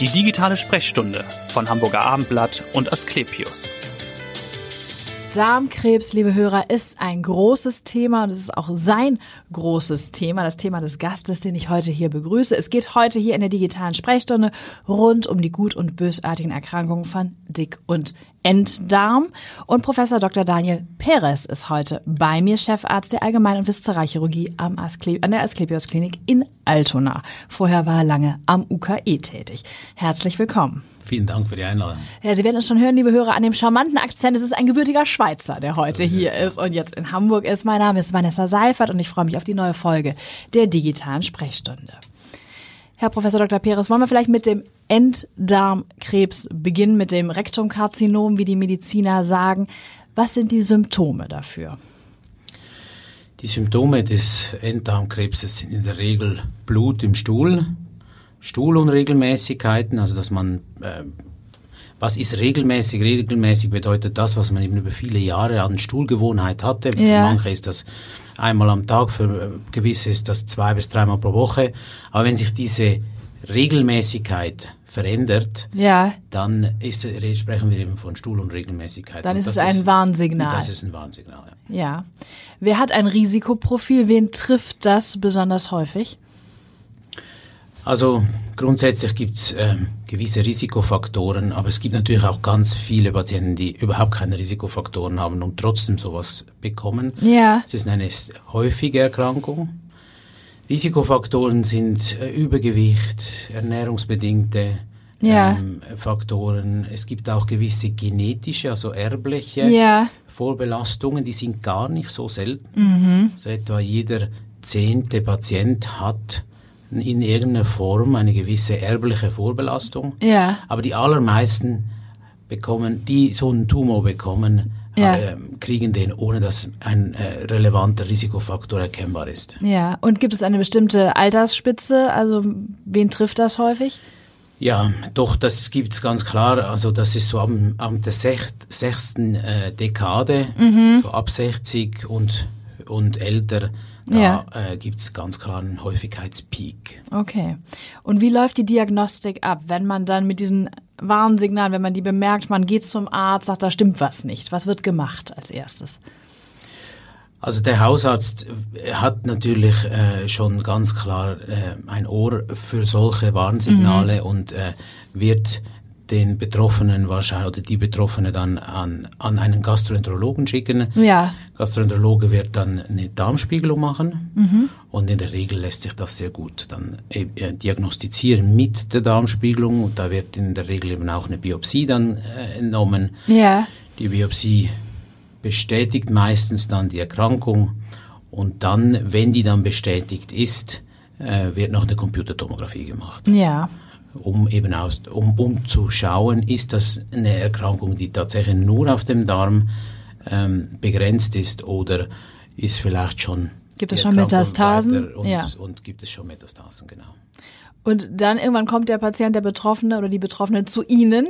Die digitale Sprechstunde von Hamburger Abendblatt und Asklepios. Darmkrebs, liebe Hörer, ist ein großes Thema und es ist auch sein großes Thema, das Thema des Gastes, den ich heute hier begrüße. Es geht heute hier in der digitalen Sprechstunde rund um die gut- und bösartigen Erkrankungen von Dick- und Enddarm. Und Professor Dr. Daniel Perez ist heute bei mir, Chefarzt der Allgemein- und Viszeralchirurgie am Askle an der Asklepios Klinik in Altona. Vorher war er lange am UKE tätig. Herzlich willkommen. Vielen Dank für die Einladung. Ja, Sie werden es schon hören, liebe Hörer, an dem charmanten Akzent. Es ist ein gebürtiger Schweizer, der heute so hier ist und jetzt in Hamburg ist. Mein Name ist Vanessa Seifert und ich freue mich auf die neue Folge der digitalen Sprechstunde. Herr Professor Dr. Peres, wollen wir vielleicht mit dem Enddarmkrebs beginnen, mit dem Rektumkarzinom, wie die Mediziner sagen. Was sind die Symptome dafür? Die Symptome des Enddarmkrebses sind in der Regel Blut im Stuhl, Stuhlunregelmäßigkeiten, also dass man äh, was ist regelmäßig? Regelmäßig bedeutet das, was man eben über viele Jahre an Stuhlgewohnheit hatte. Ja. Für manche ist das einmal am Tag, für gewisse ist das zwei bis dreimal pro Woche. Aber wenn sich diese Regelmäßigkeit verändert, ja. dann ist, sprechen wir eben von Stuhlunregelmäßigkeit. Dann ist es ein ist, Warnsignal. Das ist ein Warnsignal, ja. ja. Wer hat ein Risikoprofil? Wen trifft das besonders häufig? Also grundsätzlich gibt es äh, gewisse Risikofaktoren, aber es gibt natürlich auch ganz viele Patienten, die überhaupt keine Risikofaktoren haben und trotzdem sowas bekommen. Ja. Es ist eine häufige Erkrankung. Risikofaktoren sind äh, Übergewicht, ernährungsbedingte ja. ähm, Faktoren. Es gibt auch gewisse genetische, also erbliche ja. Vorbelastungen, die sind gar nicht so selten. Mhm. Also etwa jeder zehnte Patient hat in irgendeiner Form eine gewisse erbliche Vorbelastung. Ja. Aber die allermeisten bekommen, die so einen Tumor bekommen, ja. äh, kriegen den, ohne dass ein äh, relevanter Risikofaktor erkennbar ist. Ja, und gibt es eine bestimmte Altersspitze? Also wen trifft das häufig? Ja, doch, das gibt's ganz klar. Also das ist so ab, ab der sech, sechsten äh, Dekade, mhm. so ab 60 und, und älter da ja. äh, gibt es ganz klar einen Häufigkeitspeak. Okay. Und wie läuft die Diagnostik ab, wenn man dann mit diesen Warnsignalen, wenn man die bemerkt, man geht zum Arzt, sagt, da stimmt was nicht. Was wird gemacht als erstes? Also der Hausarzt hat natürlich äh, schon ganz klar äh, ein Ohr für solche Warnsignale mhm. und äh, wird den Betroffenen wahrscheinlich oder die Betroffene dann an, an einen Gastroenterologen schicken. Ja. Gastroenterologe wird dann eine Darmspiegelung machen mhm. und in der Regel lässt sich das sehr gut dann äh, diagnostizieren mit der Darmspiegelung und da wird in der Regel eben auch eine Biopsie dann äh, entnommen. Ja. Die Biopsie bestätigt meistens dann die Erkrankung und dann, wenn die dann bestätigt ist, äh, wird noch eine Computertomographie gemacht. Ja um eben aus, um, um zu schauen, ist das eine Erkrankung, die tatsächlich nur auf dem Darm ähm, begrenzt ist oder ist vielleicht schon Gibt es schon Metastasen? Und, ja. und gibt es schon Metastasen, genau. Und dann irgendwann kommt der Patient, der Betroffene oder die Betroffene zu Ihnen,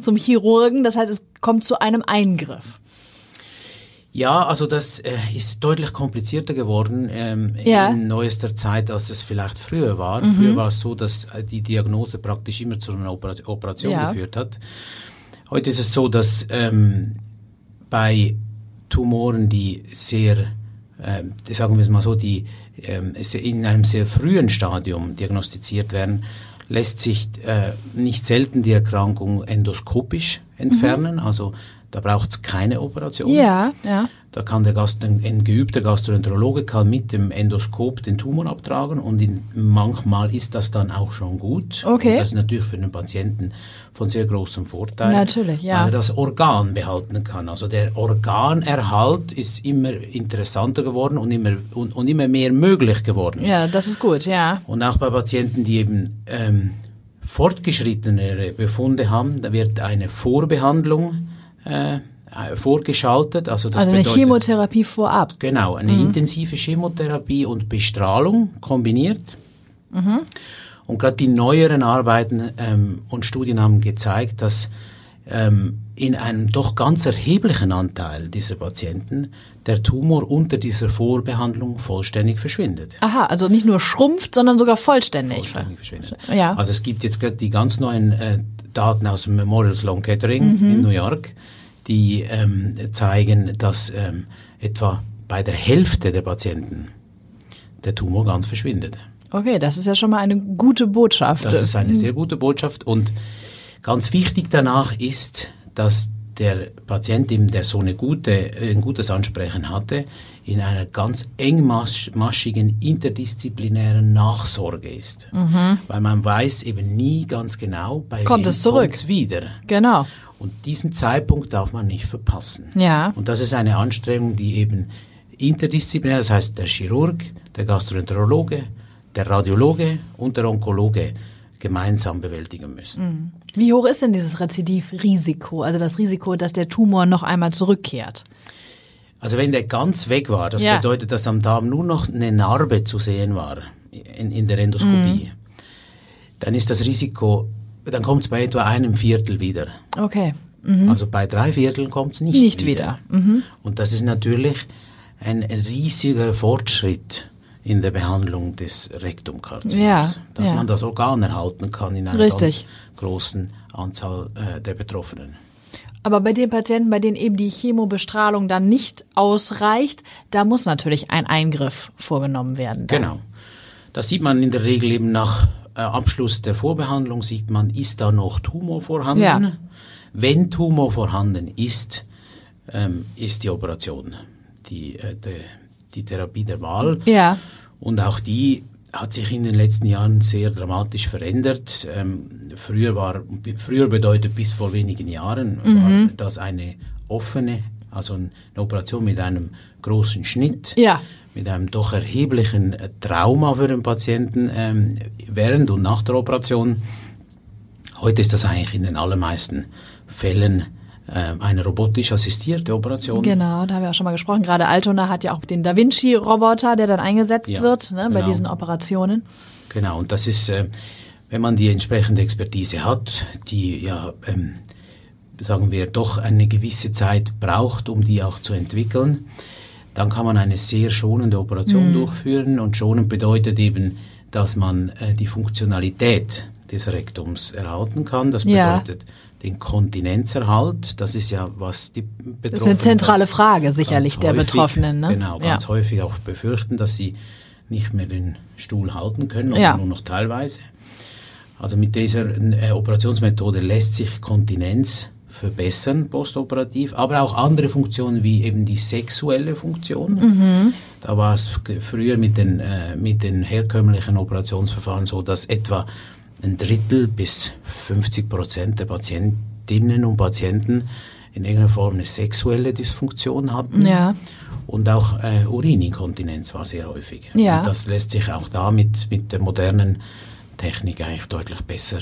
zum Chirurgen. Das heißt, es kommt zu einem Eingriff. Ja, also das äh, ist deutlich komplizierter geworden ähm, ja. in neuester Zeit, als es vielleicht früher war. Mhm. Früher war es so, dass äh, die Diagnose praktisch immer zu einer Oper Operation ja. geführt hat. Heute ist es so, dass ähm, bei Tumoren, die sehr, äh, sagen wir es mal so, die ähm, in einem sehr frühen Stadium diagnostiziert werden, lässt sich äh, nicht selten die Erkrankung endoskopisch entfernen. Mhm. Also da braucht es keine Operation. Ja, ja. Da kann der Gast, ein, ein geübter Gastroenterologe kann mit dem Endoskop den Tumor abtragen und in, manchmal ist das dann auch schon gut. Okay. Und das ist natürlich für den Patienten von sehr großem Vorteil. Natürlich, ja. Weil er das Organ behalten kann. Also der Organerhalt ist immer interessanter geworden und immer, und, und immer mehr möglich geworden. Ja, das ist gut, ja. Und auch bei Patienten, die eben ähm, fortgeschrittenere Befunde haben, da wird eine Vorbehandlung äh, vorgeschaltet. Also, das also eine bedeutet, Chemotherapie vorab. Genau, eine mhm. intensive Chemotherapie und Bestrahlung kombiniert. Mhm. Und gerade die neueren Arbeiten ähm, und Studien haben gezeigt, dass ähm, in einem doch ganz erheblichen Anteil dieser Patienten der Tumor unter dieser Vorbehandlung vollständig verschwindet. Aha, also nicht nur schrumpft, sondern sogar vollständig. Vollständig verschwindet. Ja. Also es gibt jetzt gerade die ganz neuen äh, Daten aus dem Memorial Sloan Kettering Mhm. in New York, die ähm, zeigen, dass ähm, etwa bei der Hälfte der Patienten der Tumor ganz verschwindet. Okay, das ist ja schon mal eine gute Botschaft. Das ist eine sehr gute Botschaft und ganz wichtig danach ist, dass der Patient, der so eine gute, ein gutes Ansprechen hatte, in einer ganz engmaschigen interdisziplinären Nachsorge ist. Weil man weiß eben nie ganz genau, bei Mhm. Kommt es zurück. kommt's wieder. Genau. Und diesen Zeitpunkt darf man nicht verpassen. Ja. Und das ist eine Anstrengung, die eben interdisziplinär, das heißt der Chirurg, der Gastroenterologe, der Radiologe und der Onkologe gemeinsam bewältigen müssen. Wie hoch ist denn dieses Rezidivrisiko? Also das Risiko, dass der Tumor noch einmal zurückkehrt? Also wenn der ganz weg war, das Ja. bedeutet, dass am Darm nur noch eine Narbe zu sehen war in, in der Endoskopie, dann ist das Risiko, dann kommt es bei etwa einem Viertel wieder. Okay. Also bei drei Vierteln kommt es nicht, Mhm. Nicht wieder. Mhm. Und das ist natürlich ein riesiger Fortschritt in der Behandlung des Rektumkarzinoms, Ja, dass ja. man das Organ erhalten kann in einer Richtig. ganz großen Anzahl äh, der Betroffenen. Aber bei den Patienten, bei denen eben die Chemobestrahlung dann nicht ausreicht, da muss natürlich ein Eingriff vorgenommen werden. dann. Genau. Das sieht man in der Regel eben nach äh, Abschluss der Vorbehandlung, sieht man, ist da noch Tumor vorhanden. Ja. Wenn Tumor vorhanden ist, ähm, ist die Operation die, äh, die, die Therapie der Wahl. Ja. Und auch die hat sich in den letzten Jahren sehr dramatisch verändert. Ähm, früher war, früher bedeutet bis vor wenigen Jahren Mhm. war das eine offene, also eine Operation mit einem großen Schnitt, Ja. mit einem doch erheblichen Trauma für den Patienten ähm, während und nach der Operation. Heute ist das eigentlich in den allermeisten Fällen eine robotisch assistierte Operation. Genau, da haben wir auch schon mal gesprochen. Gerade Altona hat ja auch den Da Vinci-Roboter, der dann eingesetzt Ja, wird ne, bei genau. diesen Operationen. Genau, und das ist, äh, wenn man die entsprechende Expertise hat, die ja, ähm, sagen wir, doch eine gewisse Zeit braucht, um die auch zu entwickeln, dann kann man eine sehr schonende Operation durchführen. Und schonend bedeutet eben, dass man äh, die Funktionalität des Rektums erhalten kann. Das Ja. Den Kontinenzerhalt. Das ist ja, was die Betroffenen... Das ist eine zentrale Frage sicherlich der häufig- Betroffenen. Ne? Genau, ganz ja. häufig auch befürchten, dass sie nicht mehr den Stuhl halten können oder Ja. nur noch teilweise. Also mit dieser äh, Operationsmethode lässt sich Kontinenz verbessern postoperativ, aber auch andere Funktionen wie eben die sexuelle Funktion. Mhm. Da war es früher mit den, äh, mit den herkömmlichen Operationsverfahren so, dass etwa ein Drittel bis 50 Prozent der Patientinnen und Patienten in irgendeiner Form eine sexuelle Dysfunktion hatten. Ja. Und auch äh, Urininkontinenz war sehr häufig. Ja. Und das lässt sich auch da mit, mit der modernen Technik eigentlich deutlich besser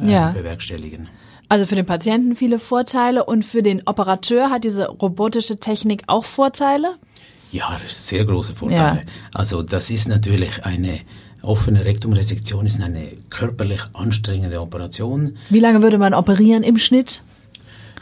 äh, Ja. bewerkstelligen. Also für den Patienten viele Vorteile und für den Operateur hat diese robotische Technik auch Vorteile? Ja, sehr große Vorteile. Ja. Also das ist natürlich eine offene Rektumresektion ist eine körperlich anstrengende Operation. Wie lange würde man operieren im Schnitt?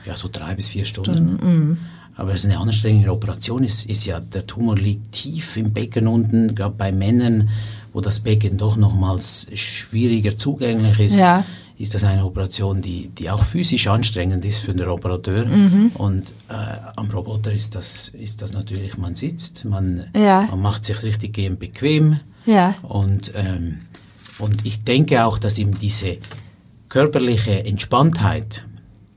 Ja, so drei bis vier Stunden. Aber es ist eine anstrengende Operation. Ist, ist ja, der Tumor liegt tief im Becken unten, gerade bei Männern, wo das Becken doch nochmals schwieriger zugänglich ist. Ja. Ist das eine Operation, die, die auch physisch anstrengend ist für den Operateur. Und äh, am Roboter ist das, ist das natürlich, man sitzt, man, Ja. man macht sich richtig gehend bequem. Ja. Und, ähm, und ich denke auch, dass eben diese körperliche Entspanntheit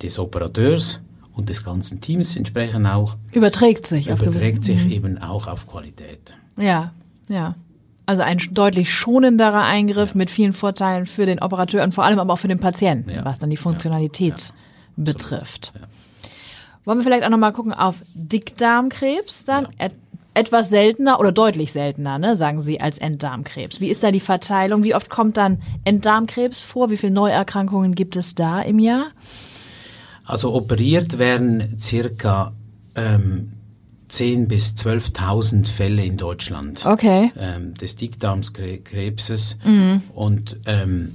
des Operateurs und des ganzen Teams entsprechend auch Überträgt sich. überträgt sich eben auch auf Qualität. Ja, ja. Also ein deutlich schonenderer Eingriff mit vielen Vorteilen für den Operateur und vor allem aber auch für den Patienten, Ja. was dann die Funktionalität betrifft. Wollen wir vielleicht auch nochmal gucken auf Dickdarmkrebs dann? Et etwas seltener oder deutlich seltener, ne, sagen Sie, als Enddarmkrebs. Wie ist da die Verteilung? Wie oft kommt dann Enddarmkrebs vor? Wie viele Neuerkrankungen gibt es da im Jahr? Also operiert werden circa ähm, 10.000 bis 12.000 Fälle in Deutschland Okay. ähm, des Dickdarmskrebses. Und ähm,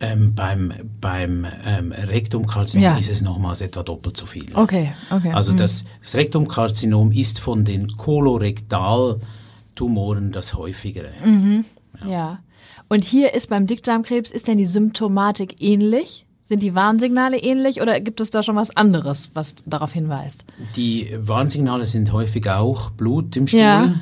ähm, beim, beim ähm, Rektumkarzinom Ja. ist es nochmals etwa doppelt so viel. Okay, okay. Also mhm. das, das Rektumkarzinom ist von den Kolorektaltumoren das häufigere. Mhm. Ja. Und hier ist beim Dickdarmkrebs, ist denn die Symptomatik ähnlich? Sind die Warnsignale ähnlich oder gibt es da schon was anderes, was darauf hinweist? Die Warnsignale sind häufig auch Blut im Stuhl, Ja.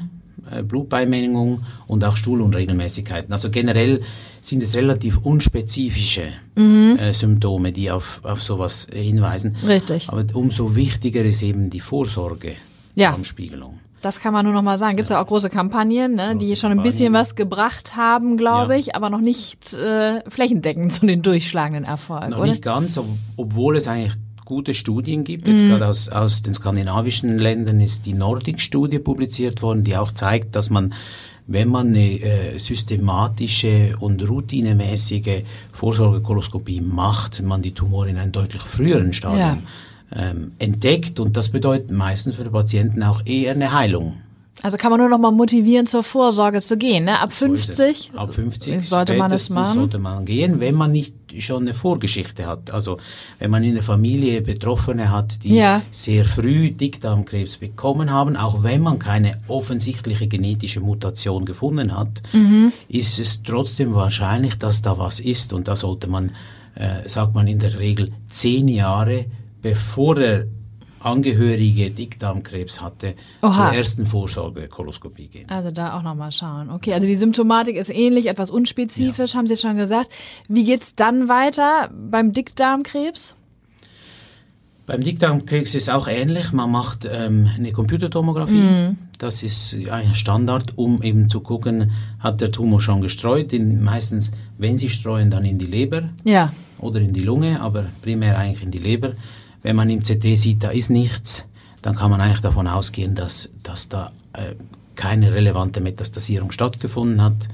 äh, Blutbeimengung und auch Stuhlunregelmäßigkeiten. Also generell sind es relativ unspezifische Mhm. äh, Symptome, die auf, auf sowas hinweisen. Richtig. Aber umso wichtiger ist eben die Vorsorge Ja. Darmspiegelung. Das kann man nur noch mal sagen. Gibt es ja auch große Kampagnen, ne, die Große schon ein bisschen Kampagnen. was gebracht haben, glaube Ja. ich, aber noch nicht äh, flächendeckend zu den durchschlagenden Erfolg, Noch oder? nicht ganz, ob, obwohl es eigentlich gute Studien gibt. Jetzt gerade aus, aus den skandinavischen Ländern ist die Nordic-Studie publiziert worden, die auch zeigt, dass man, wenn man eine äh, systematische und routinemäßige Vorsorgekoloskopie macht, man die Tumore in einem deutlich früheren Stadium ähm, entdeckt. Und das bedeutet meistens für die Patienten auch eher eine Heilung. Also kann man nur noch mal motivieren, zur Vorsorge zu gehen. Ne? Ab So ist es. 50, Ab 50 sollte man es machen. sollte man gehen, wenn man nicht schon eine Vorgeschichte hat. Also wenn man in der Familie Betroffene hat, die Ja. sehr früh Dickdarmkrebs bekommen haben, auch wenn man keine offensichtliche genetische Mutation gefunden hat, Mhm. ist es trotzdem wahrscheinlich, dass da was ist. Und da sollte man, äh, sagt man in der Regel, zehn Jahre bevor der Angehörige Dickdarmkrebs hatte, Oha. zur ersten Vorsorgekoloskopie gehen. Also da auch noch mal schauen. Okay, also die Symptomatik ist ähnlich, etwas unspezifisch, haben Sie schon gesagt. Wie geht's dann weiter beim Dickdarmkrebs? Beim Dickdarmkrebs ist es auch ähnlich. Man macht ähm, eine Computertomographie. Das ist ein Standard, um eben zu gucken, hat der Tumor schon gestreut. In, meistens, wenn sie streuen, dann in die Leber Ja, oder in die Lunge, aber primär eigentlich in die Leber. Wenn man im CT sieht, da ist nichts, dann kann man eigentlich davon ausgehen, dass, dass da äh, keine relevante Metastasierung stattgefunden hat.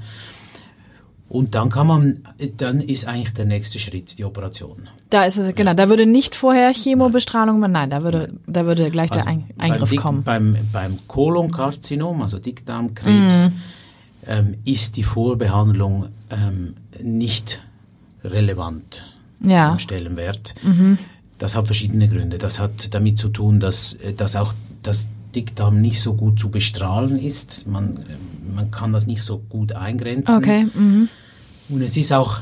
Und dann kann man, dann ist eigentlich der nächste Schritt die Operation. da ist es, genau, da würde nicht vorher Chemobestrahlung, nein, da würde, da würde gleich der Ein beim Eingriff Dick- kommen. Beim, beim Kolonkarzinom, also Dickdarmkrebs, Mhm. ähm, ist die Vorbehandlung ähm, nicht relevant Ja. Mhm. im Stellenwert. Das hat verschiedene Gründe. Das hat damit zu tun, dass, äh, dass auch das Dickdarm nicht so gut zu bestrahlen ist. Man, äh, man kann das nicht so gut eingrenzen. Okay. Mhm. Und es ist auch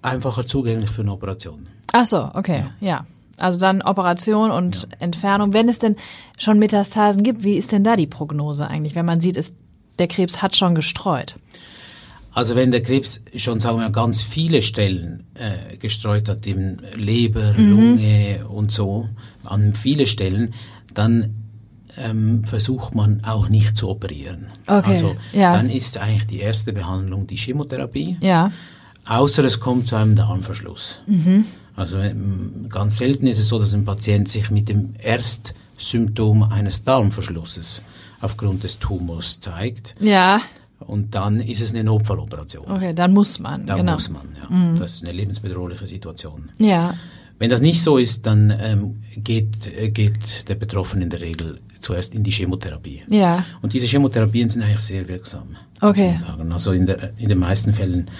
einfacher zugänglich für eine Operation. Ach so, okay, ja. Also dann Operation und Entfernung. Wenn es denn schon Metastasen gibt, wie ist denn da die Prognose eigentlich, wenn man sieht, ist, der Krebs hat schon gestreut? Also wenn der Krebs schon, sagen wir, ganz viele Stellen äh, gestreut hat, in Leber, Mhm. Lunge und so, an viele Stellen, dann ähm, versucht man auch nicht zu operieren. Okay, Also ja. dann ist eigentlich die erste Behandlung die Chemotherapie, Ja. außer es kommt zu einem Darmverschluss. Mhm. Also ähm, ganz selten ist es so, dass ein Patient sich mit dem Erstsymptom eines Darmverschlusses aufgrund des Tumors zeigt. Ja, Und dann ist es eine Notfalloperation. okay, dann muss man, Da genau. muss man, ja. Das ist eine lebensbedrohliche Situation. Ja, Wenn das nicht so ist, dann ähm, geht, äh, geht der Betroffene in der Regel zuerst in die Chemotherapie. ja, Und diese Chemotherapien sind eigentlich sehr wirksam. Okay. Also in, der, in den meisten Fällen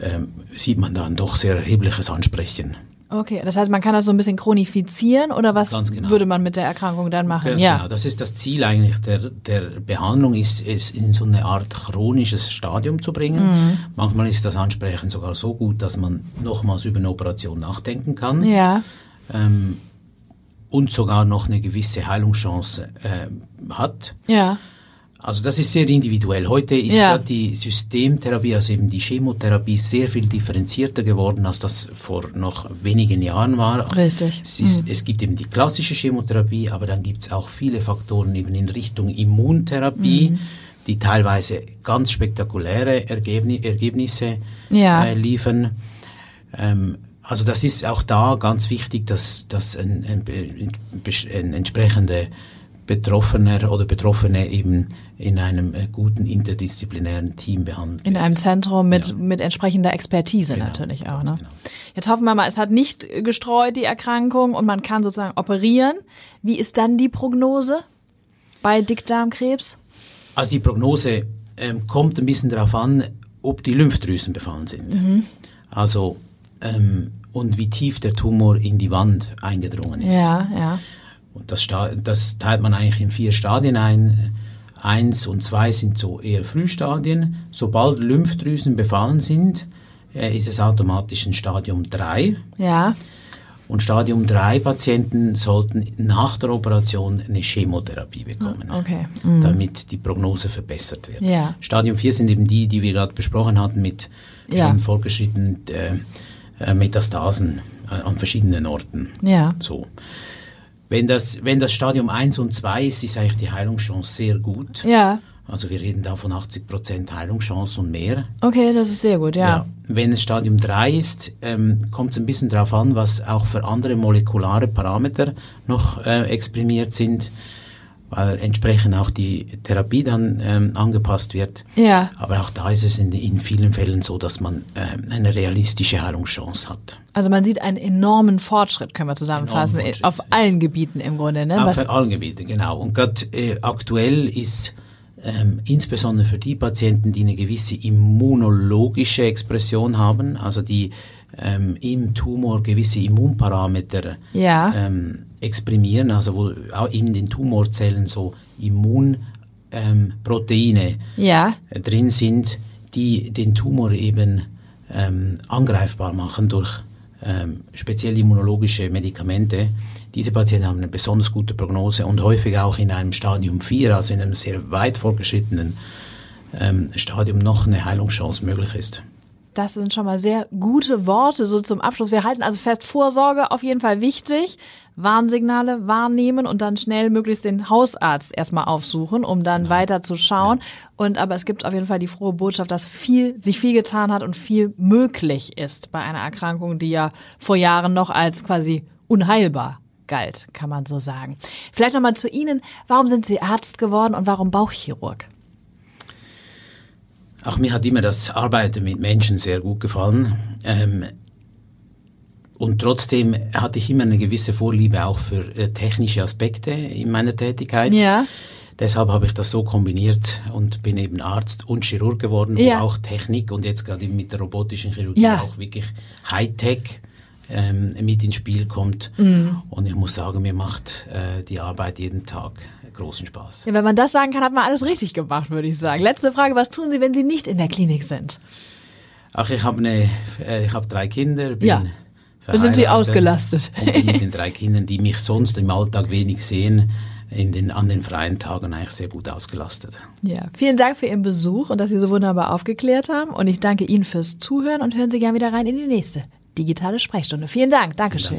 ähm, sieht man dann doch sehr erhebliches Ansprechen. Okay. Das heißt, man kann das so ein bisschen chronifizieren oder was genau. würde man mit der Erkrankung dann machen? Ganz ja. Genau, das ist das Ziel eigentlich der, der Behandlung, ist es in so eine Art chronisches Stadium zu bringen. Mhm. Manchmal ist das Ansprechen sogar so gut, dass man nochmals über eine Operation nachdenken kann. Ja, ähm, und sogar noch eine gewisse Heilungschance äh, hat. ja, Also das ist sehr individuell. Heute ist Ja. die Systemtherapie, also eben die Chemotherapie, sehr viel differenzierter geworden, als das vor noch wenigen Jahren war. Richtig. Es, ist, es gibt eben die klassische Chemotherapie, aber dann gibt es auch viele Faktoren eben in Richtung Immuntherapie, Mhm. die teilweise ganz spektakuläre Ergebni Ergebnisse Ja. äh, liefern. Ähm, also das ist auch da ganz wichtig, dass, dass ein, ein, ein, ein entsprechender Betroffener oder Betroffene eben in einem äh, guten interdisziplinären Team behandelt in wird. einem Zentrum mit, Ja. mit entsprechender Expertise Genau, natürlich auch. Ne? genau. Jetzt hoffen wir mal, es hat nicht gestreut, die Erkrankung, und man kann sozusagen operieren. Wie ist dann die Prognose bei Dickdarmkrebs? Also die Prognose ähm, kommt ein bisschen darauf an, ob die Lymphdrüsen befallen sind. Also ähm, und wie tief der Tumor in die Wand eingedrungen ist. Ja, ja. Und das, das teilt man eigentlich in vier Stadien ein. Eins und zwei sind so eher Frühstadien. Sobald Lymphdrüsen befallen sind, äh, ist es automatisch ein Stadium 3. Ja. Und Stadium 3 Patienten sollten nach der Operation eine Chemotherapie bekommen, okay. Mhm. damit die Prognose verbessert wird. Ja. Stadium 4 sind eben die, die wir gerade besprochen hatten, mit Ja. schon fortgeschrittenen äh, äh, Metastasen äh, an verschiedenen Orten. Ja. So. Wenn das, wenn das Stadium 1 und 2 ist, ist eigentlich die Heilungschance sehr gut. Ja. Also wir reden da von 80% Heilungschance und mehr. Okay, das ist sehr gut, ja. Wenn es Stadium 3 ist, ähm, kommt es ein bisschen darauf an, was auch für andere molekulare Parameter noch äh, exprimiert sind, weil entsprechend auch die Therapie dann ähm, angepasst wird. Ja. Aber auch da ist es in, in vielen Fällen so, dass man ähm, eine realistische Heilungschance hat. Also man sieht einen enormen Fortschritt, können wir zusammenfassen, auf allen Gebieten im Grunde. Ne? Auf Was, allen Gebieten, genau. Und gerade äh, aktuell ist ähm, insbesondere für die Patienten, die eine gewisse immunologische Expression haben, also die ähm, im Tumor gewisse Immunparameter Ja. ähm, exprimieren, also wo auch in den Tumorzellen so Immunproteine ähm, ja, äh, drin sind, die den Tumor eben ähm, angreifbar machen durch ähm, speziell immunologische Medikamente. Diese Patienten haben eine besonders gute Prognose und häufig auch in einem Stadium 4, also in einem sehr weit fortgeschrittenen ähm, Stadium, noch eine Heilungschance möglich ist. Das sind schon mal sehr gute Worte so zum Abschluss. Wir halten also fest, Vorsorge auf jeden Fall wichtig. Warnsignale wahrnehmen und dann schnell möglichst den Hausarzt erstmal aufsuchen, um dann weiter zu schauen. Und aber es gibt auf jeden Fall die frohe Botschaft, dass viel, sich viel getan hat und viel möglich ist bei einer Erkrankung, die ja vor Jahren noch als quasi unheilbar galt, kann man so sagen. Vielleicht nochmal zu Ihnen. Warum sind Sie Arzt geworden und warum Bauchchirurg? Auch mir hat immer das Arbeiten mit Menschen sehr gut gefallen. Ähm, und trotzdem hatte ich immer eine gewisse Vorliebe auch für äh, technische Aspekte in meiner Tätigkeit. Ja. Deshalb habe ich das so kombiniert und bin eben Arzt und Chirurg geworden, wo Ja. auch Technik und jetzt gerade mit der robotischen Chirurgie Ja. auch wirklich Hightech ähm, mit ins Spiel kommt. Mhm. Und ich muss sagen, mir macht äh, die Arbeit jeden Tag großen Spaß. Ja, wenn man das sagen kann, hat man alles richtig gemacht, würde ich sagen. Letzte Frage, was tun Sie, wenn Sie nicht in der Klinik sind? Ach, ich habe eine, äh, ich habe drei Kinder, bin Ja. Dann sind Sie ausgelastet. Und bin mit den drei Kindern, die mich sonst im Alltag wenig sehen, in den, an den freien Tagen eigentlich sehr gut ausgelastet. Ja, vielen Dank für Ihren Besuch und dass Sie so wunderbar aufgeklärt haben. Und ich danke Ihnen fürs Zuhören und hören Sie gerne wieder rein in die nächste digitale Sprechstunde. Vielen Dank. Dankeschön.